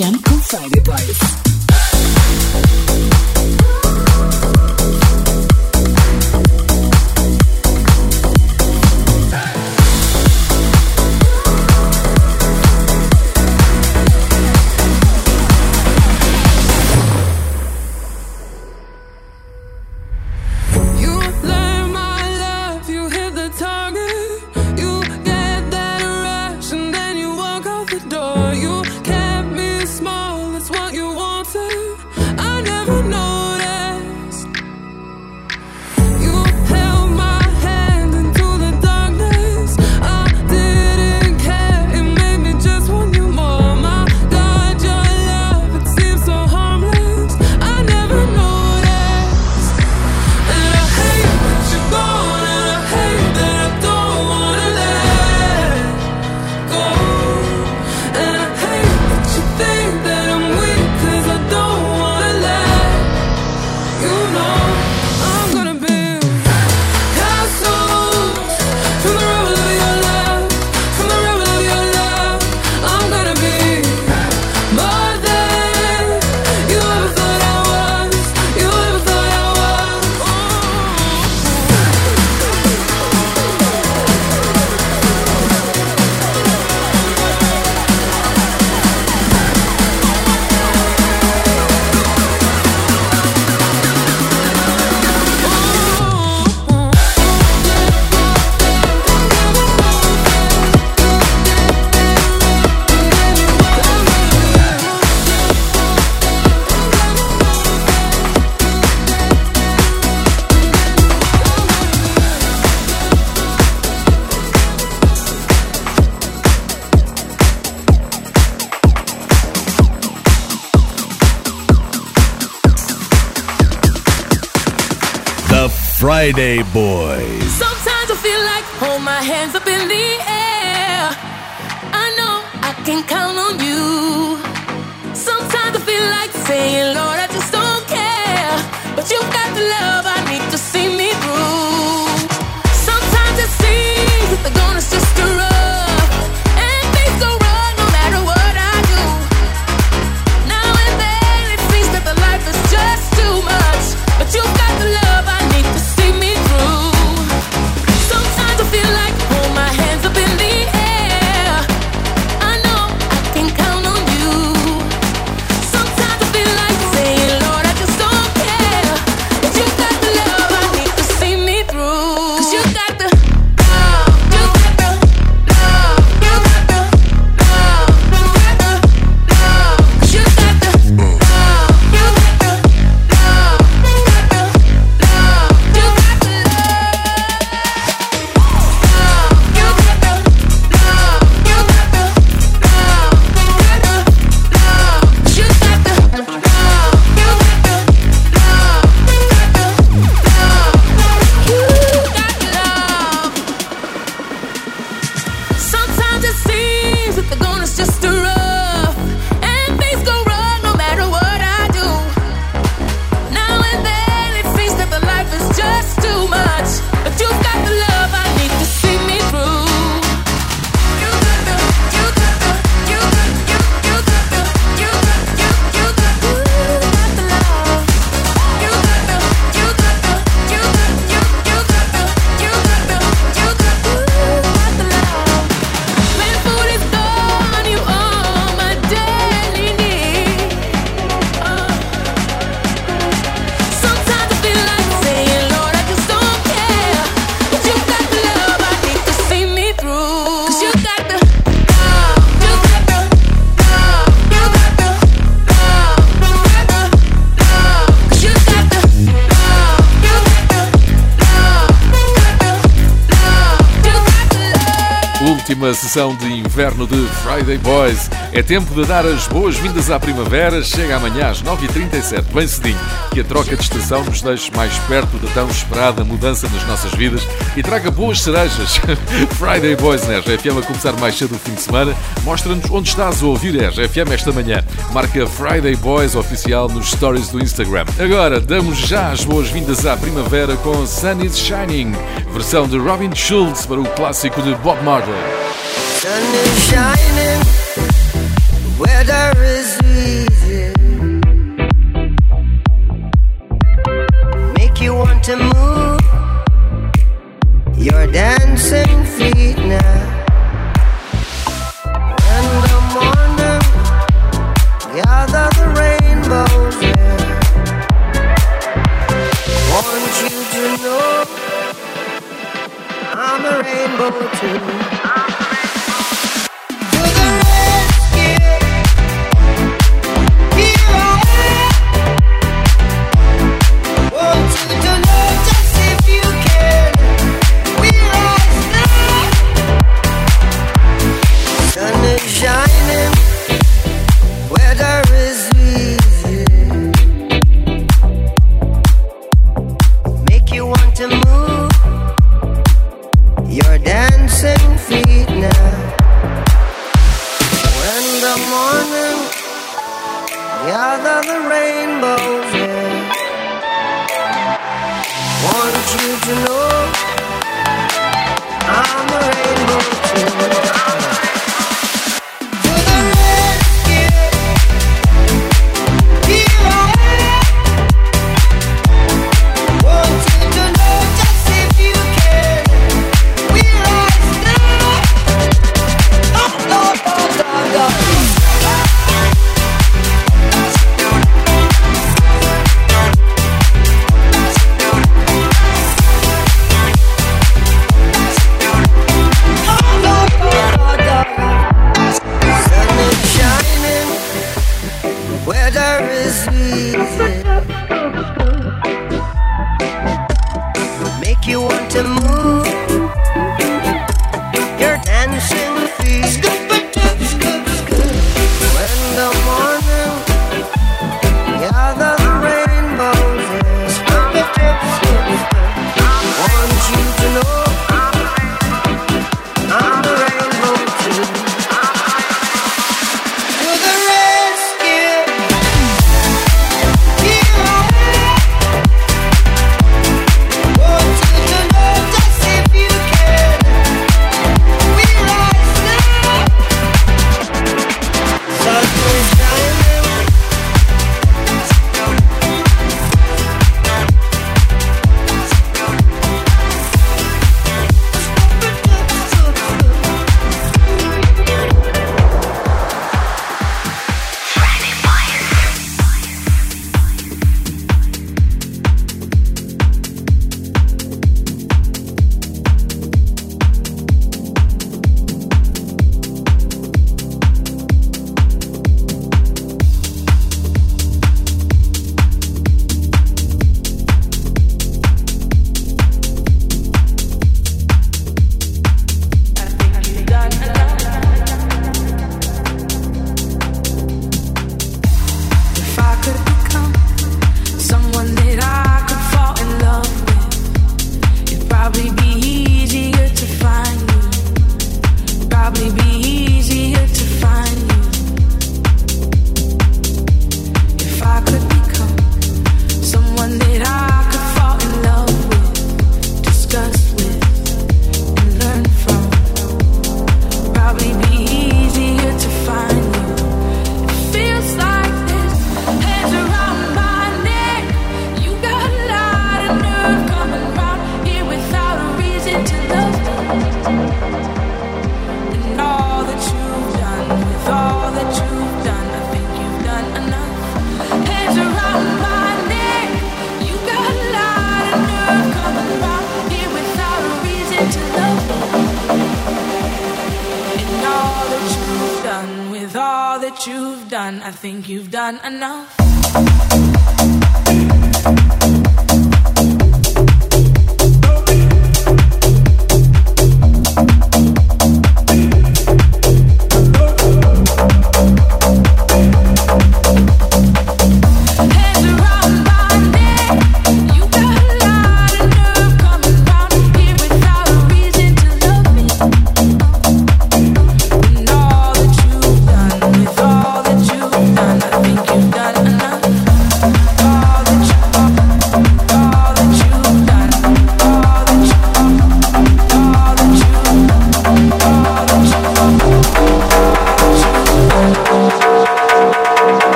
Yeah. Friday Boys. Sometimes I feel like hold my hands up in the air. I know I can count on you. Sometimes I feel like saying, Friday Boys. É tempo de dar as boas-vindas à primavera. Chega amanhã às 9h37, bem cedinho, que a troca de estação nos deixe mais perto da tão esperada mudança nas nossas vidas e traga boas cerejas. Friday Boys na RFM a começar mais cedo o fim de semana. Mostra-nos onde estás a ouvir a RFM esta manhã. Marca Friday Boys oficial nos stories do Instagram. Agora, damos já as boas-vindas à primavera com Sun is Shining, versão de Robin Schulz para o clássico de Bob Marley. Sun is shining, weather is easy. Make you want to move your dancing feet now. In the morning, gather the rainbows. Want you to know I'm a rainbow too.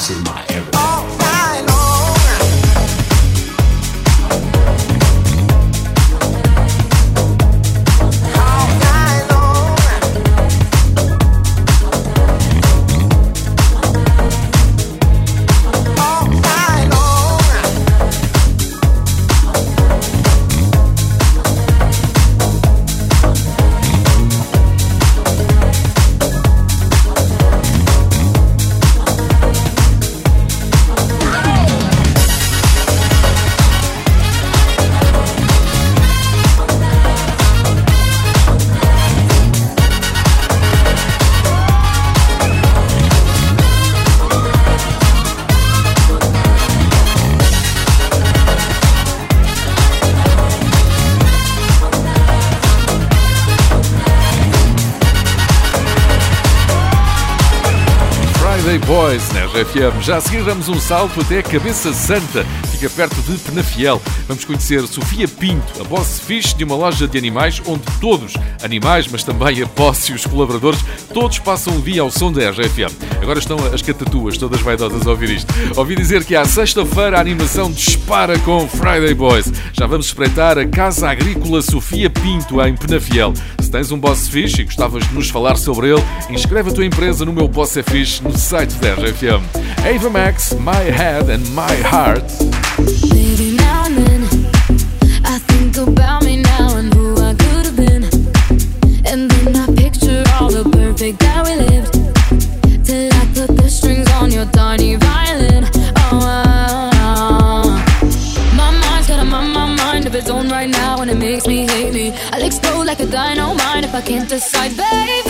house is my era. FM. Já a seguir damos um salto até Cabeça Santa, fica perto de Penafiel. Vamos conhecer Sofia Pinto, a boss fixe de uma loja de animais onde todos, animais, mas também a boss e os colaboradores, todos passam o dia ao som da RGFM. Agora estão as catatuas, todas vaidosas a ouvir isto. Ouvi dizer que à sexta-feira a animação dispara com Friday Boys. Já vamos espreitar a Casa Agrícola Sofia Pinto, em Penafiel. Tens um boss fixe e gostavas de nos falar sobre ele, inscreve a tua empresa no meu Boss é Fixe no site da RFM. Ava Max, My Head and My Heart. I can't decide, baby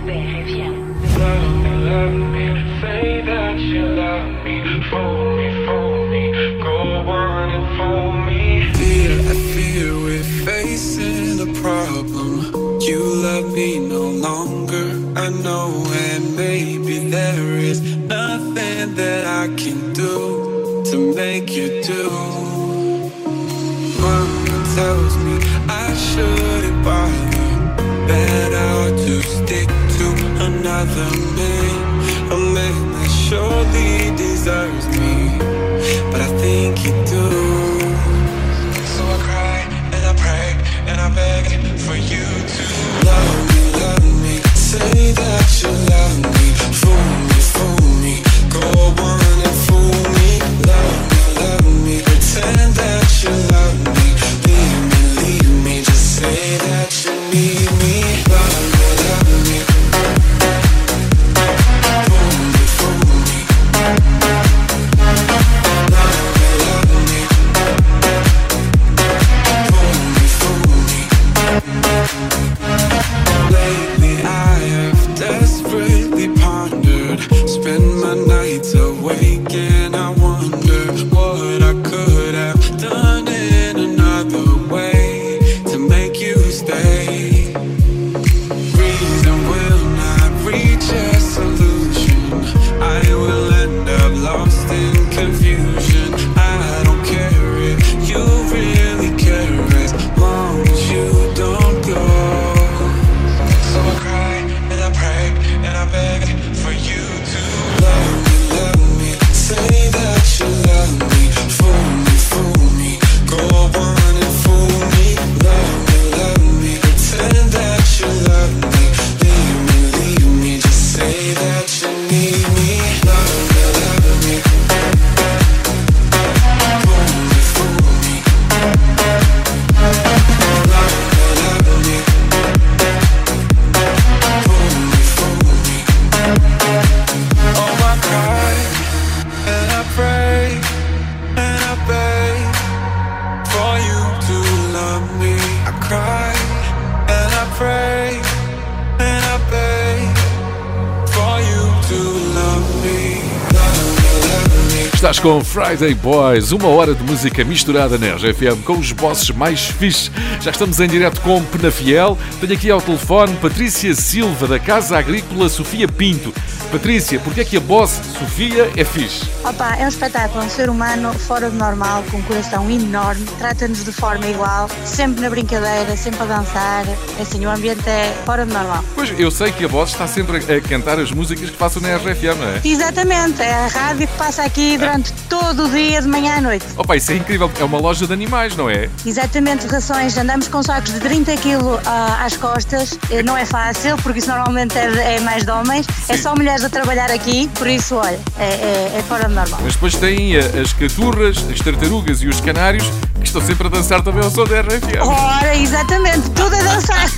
Friday Boys, uma hora de música misturada na RFM com os bosses mais fixes. Já estamos em direto com Penafiel. Tenho aqui ao telefone Patrícia Silva, da Casa Agrícola Sofia Pinto. Patrícia, porquê é que a boss Sofia é fixe? Opa, é um espetáculo, um ser humano fora do normal, com um coração enorme, trata-nos de forma igual, sempre na brincadeira, sempre a dançar. É Assim, o ambiente é fora do normal. Pois, eu sei que a boss está sempre a cantar as músicas que faço na RFM, não é? Exatamente, é a rádio que passa aqui durante todo o dia, de manhã à noite. Opa, isso é incrível. É uma loja de animais, não é? Exatamente, rações, andamos com sacos de 30 kg às costas, Eh, não é fácil, porque isso normalmente é, é mais de homens, é só mulheres a trabalhar aqui, por isso, olha, é, é, é fora do normal. Mas depois tem eh, as caturras, as tartarugas e os canários que estão sempre a dançar também ao som da RFM. Ora, exatamente, tudo a dançar.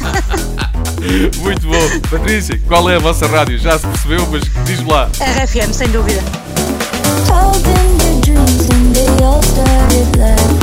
Muito bom. Patrícia, qual é a vossa rádio? Já se percebeu, mas diz-me lá. RFM, sem dúvida. Told them their dreams and they all started laughing.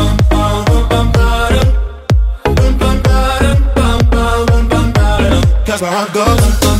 That's where I go.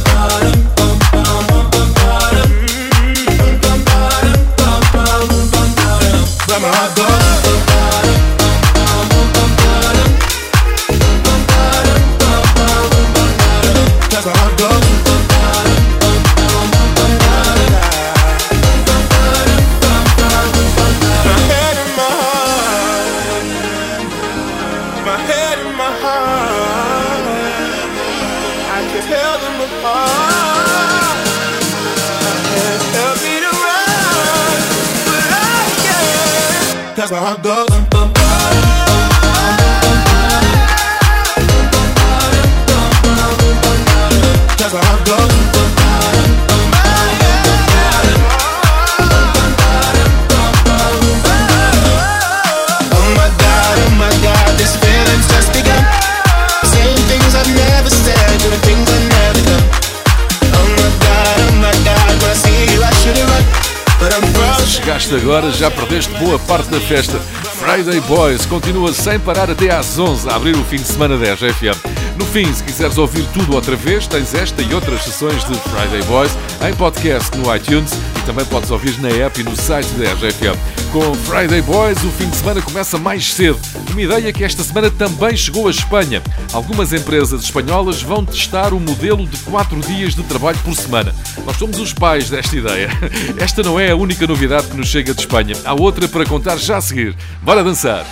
Agora, já perdeste boa parte da festa. Friday Boys continua sem parar até às 11 a abrir o fim de semana 10 FM. No fim, se quiseres ouvir tudo outra vez, tens esta e outras sessões de Friday Boys em podcast no iTunes e também podes ouvir na app e no site da RFM. Com Friday Boys, o fim de semana começa mais cedo. Uma ideia que esta semana também chegou à Espanha. Algumas empresas espanholas vão testar o modelo de 4 dias de trabalho por semana. Nós somos os pais desta ideia. Esta não é a única novidade que nos chega de Espanha. Há outra para contar já a seguir. Bora dançar!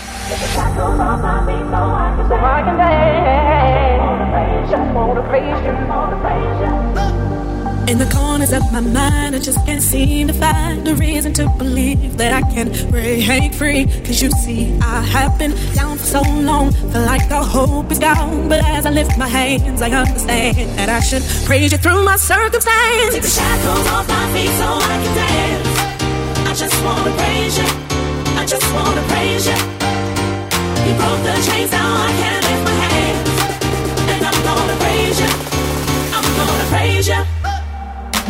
In the corners of my mind, I just can't seem to find a reason to believe that I can break free. Cause you see, I have been down for so long, feel like the hope is gone. But as I lift my hands, I understand that I should praise you through my circumstance. Take the shackles off my feet so I can dance. I just wanna praise you. I just wanna praise you. You broke the chains, now I can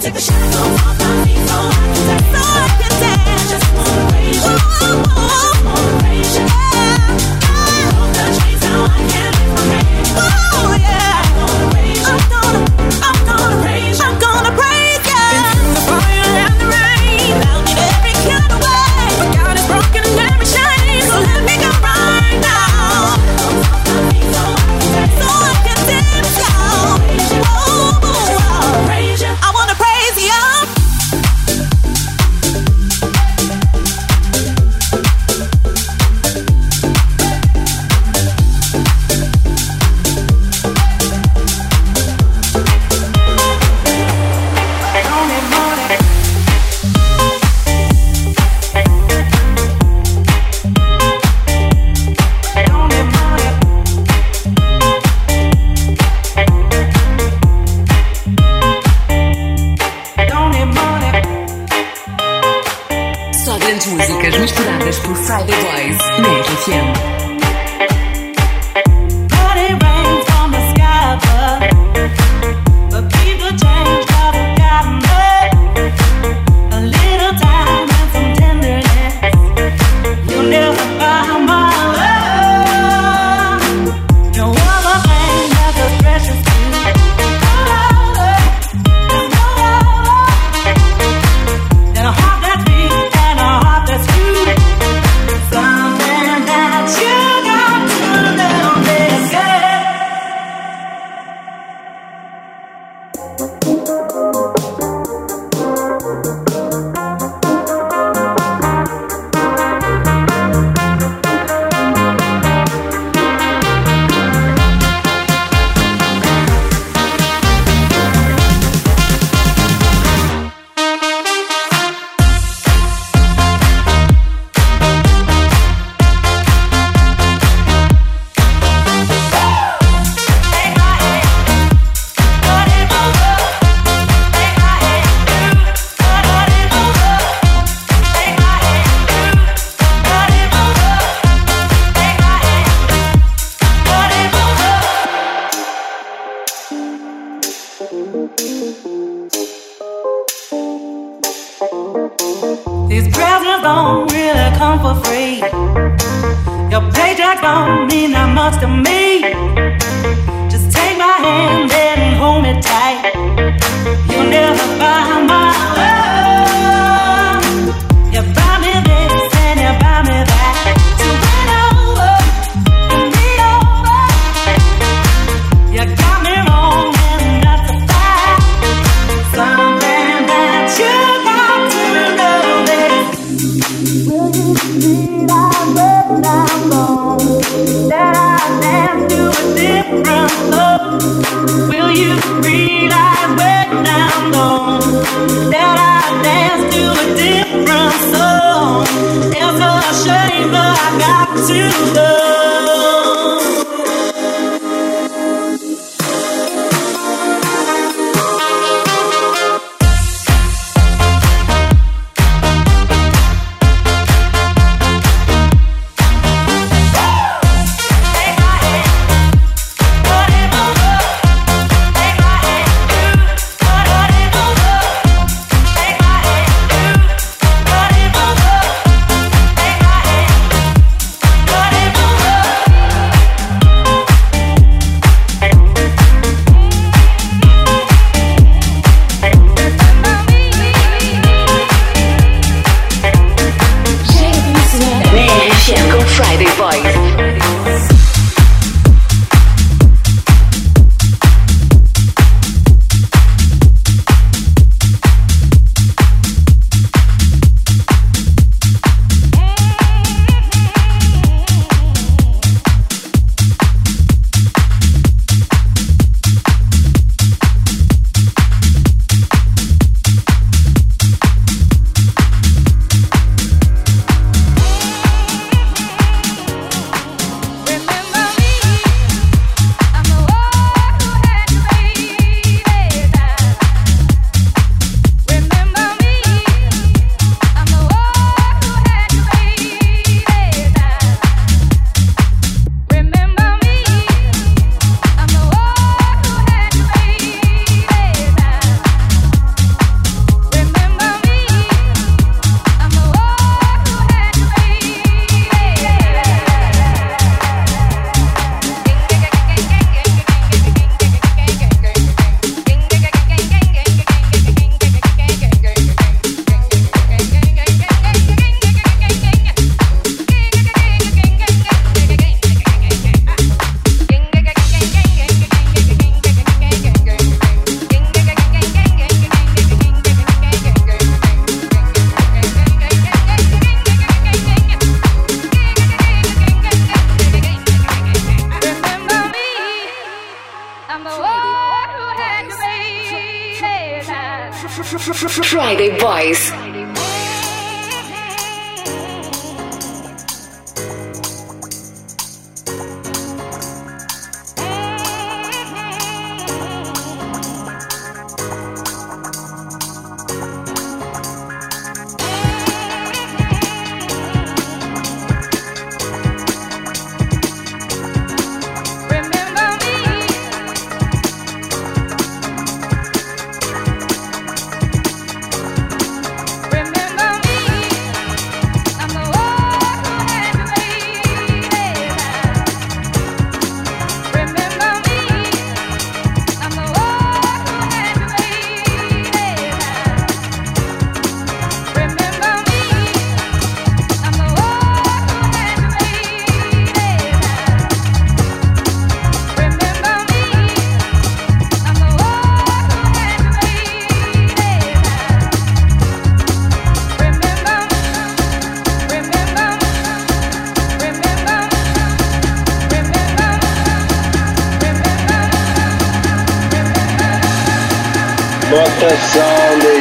Take the shackles off my feet so I can dance. So I can dance. I wanna raise now I can live my head. I'm gonna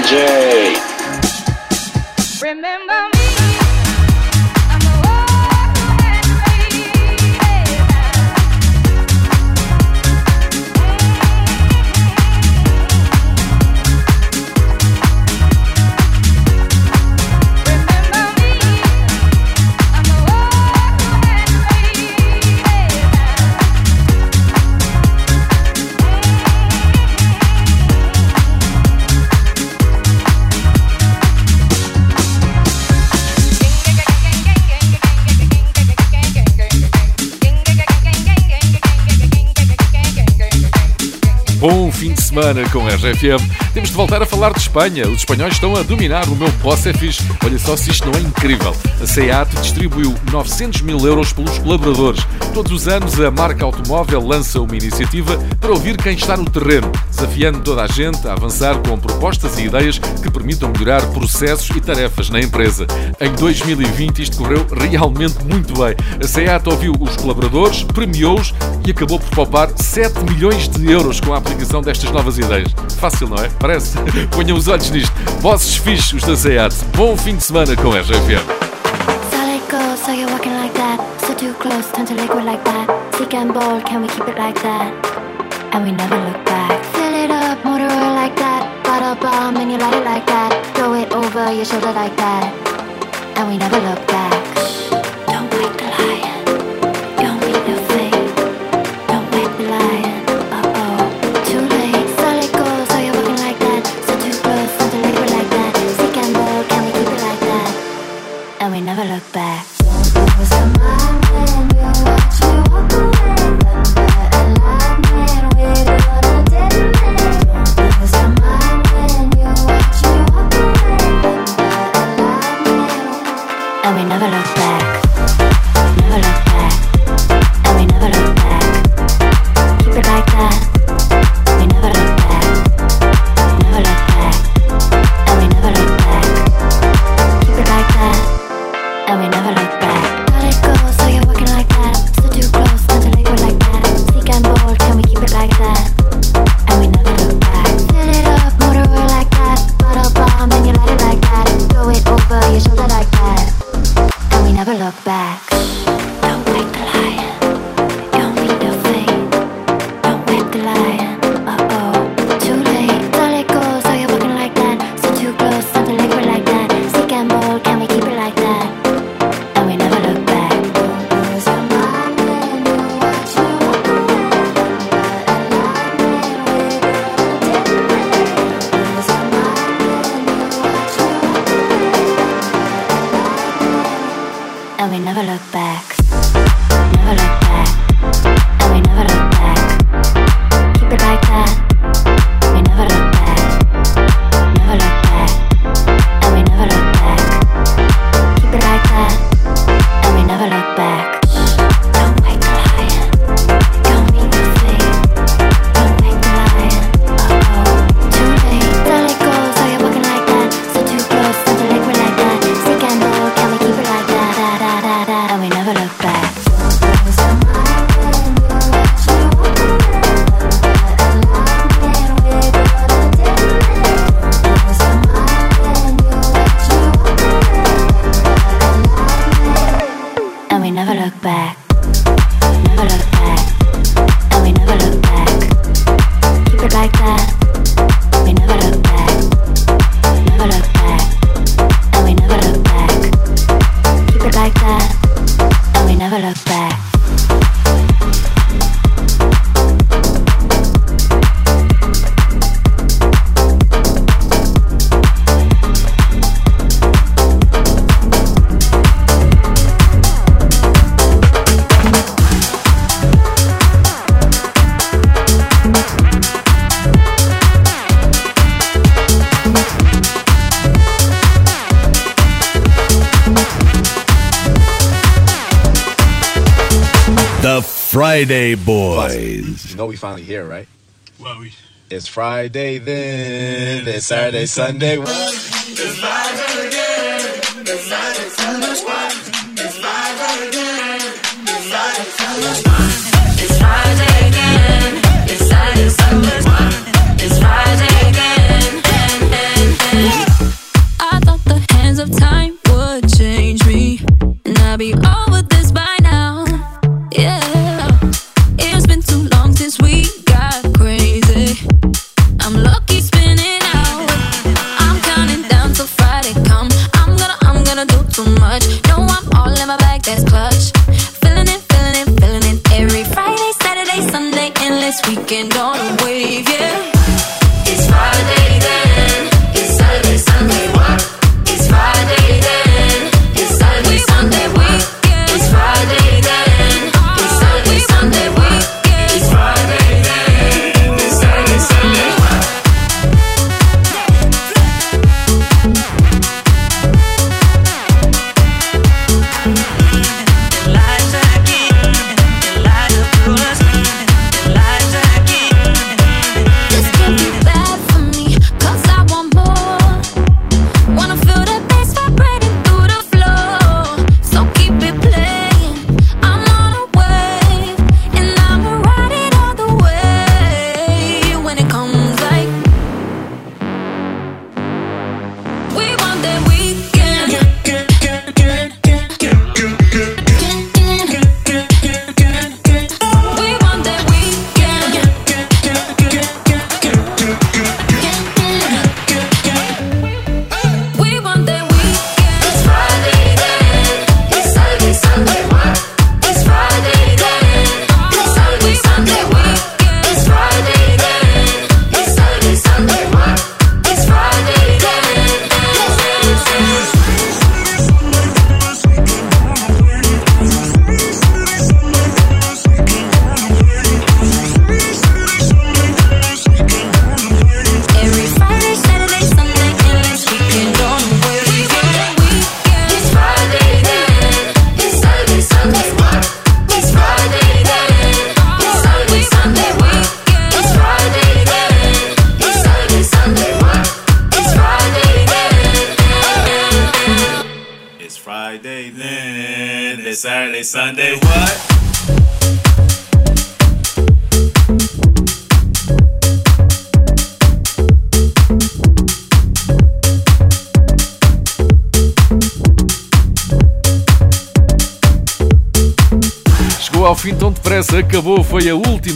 DJ. Semana com a RFM. Temos de voltar a falar de Espanha. Os espanhóis estão a dominar. O meu boss é. Olha só se isto não é incrível. A SEAT distribuiu 900 mil euros pelos colaboradores. Todos os anos a marca automóvel lança uma iniciativa para ouvir quem está no terreno, desafiando toda a gente a avançar com propostas e ideias que permitam melhorar processos e tarefas na empresa. Em 2020 isto correu realmente muito bem. A SEAT ouviu os colaboradores, premiou-os e acabou por poupar 7 milhões de euros com a aplicação destas novas ideias. Fácil, não é? Parece? Ponham os olhos nisto. Bosses fixos da SEAT. Bom fim de semana com a RFM. Too close, turn to liquid like that. Sick and bold, can we keep it like that? And we never look back. Fill it up, motor oil like that. Bottle bomb, and you light it like that. Throw it over your shoulder like that. And we never look back. Look back. The Friday Boys. You know we finally here, right? Well, we. It's Friday then. It's Saturday, Sunday. It's Friday again. It's Friday, Sunday.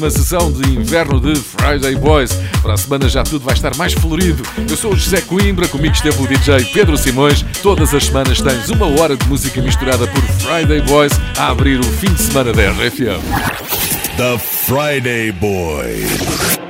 A última sessão de inverno de Friday Boys. Para a semana já tudo vai estar mais florido. Eu sou o José Coimbra, comigo esteve o DJ Pedro Simões. Todas as semanas tens uma hora de música misturada por Friday Boys a abrir o fim de semana da RFM. The Friday Boys.